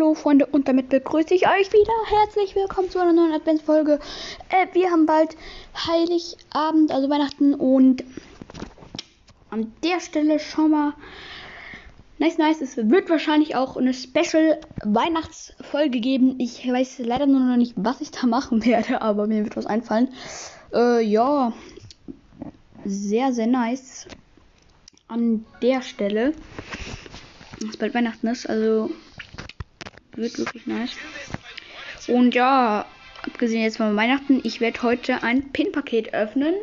hallo Freunde und damit begrüße ich euch wieder. Herzlich willkommen zu einer neuen Adventsfolge. Äh, wir haben bald Heiligabend, also Weihnachten und an der Stelle schon mal nice, nice. Es wird wahrscheinlich auch eine Special Weihnachtsfolge geben. Ich weiß leider nur noch nicht, was ich da machen werde, aber mir wird was einfallen. Äh, ja, sehr, sehr nice an der Stelle. Es bald Weihnachten ist, also wird wirklich nice. Und ja, abgesehen jetzt von Weihnachten, ich werde heute ein Pin-Paket öffnen.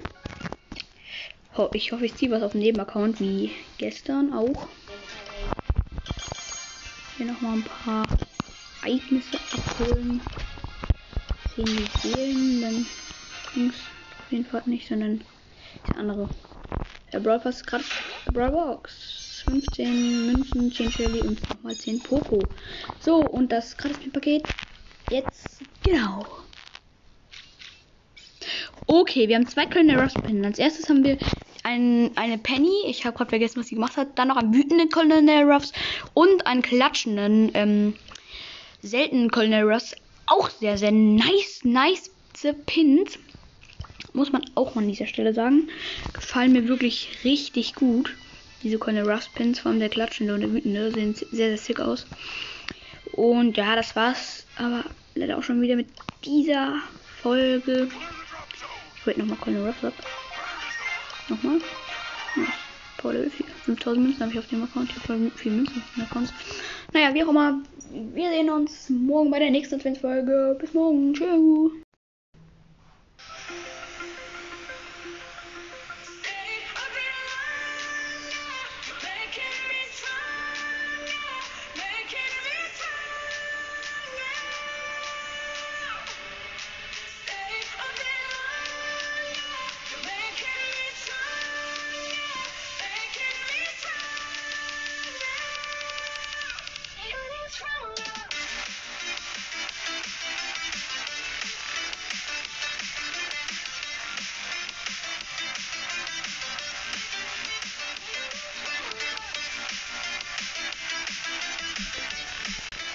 Ich hoffe, ich ziehe was auf dem Nebenaccount, wie gestern auch. Hier nochmal ein paar Ereignisse abholen. Sehen die Seelen, dann links auf jeden Fall nicht, sondern das andere. Der Brawl Pass gerade Brawl Box. 15 Münzen, 10 Shelly und nochmal 10 Poco. So, und das Gratis-Paket jetzt genau. Okay, wir haben zwei kleine Rust-Pin. Als erstes haben wir ein, eine Penny. Ich habe gerade vergessen, was sie gemacht hat. Dann noch einen wütenden Colonel Ruffs und einen klatschenden, ähm, seltenen Colonel Ruffs. Auch sehr, sehr nice, nice Pins. Muss man auch mal an dieser Stelle sagen. Gefallen mir wirklich richtig gut. Diese Colonel Ruffs Pins, vor der klatschende und der wütende, sehen sehr, sehr sick aus. Und ja, das war's aber leider auch schon wieder mit dieser Folge. Ich wollte nochmal Colonel Ruffs ab. Nochmal. Ja, Power Level 4. 5000 Münzen habe ich auf dem Account. Ich habe viel Münzen auf dem Account. Naja, wie auch immer. Wir sehen uns morgen bei der nächsten Adventsfolge. Bis morgen. Tschüss.